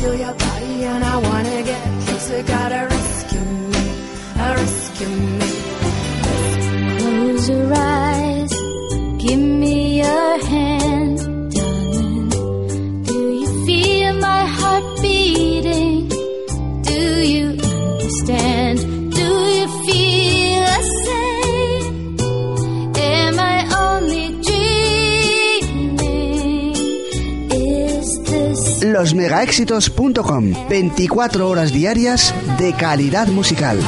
feel your body and I wanna get closer. Gotta rescue me, uh, rescue me. Close your eyes, give me your hand, darling. Do you feel my heart beating? Do you understand? Losmegaéxitos.com 24 horas diarias de calidad musical.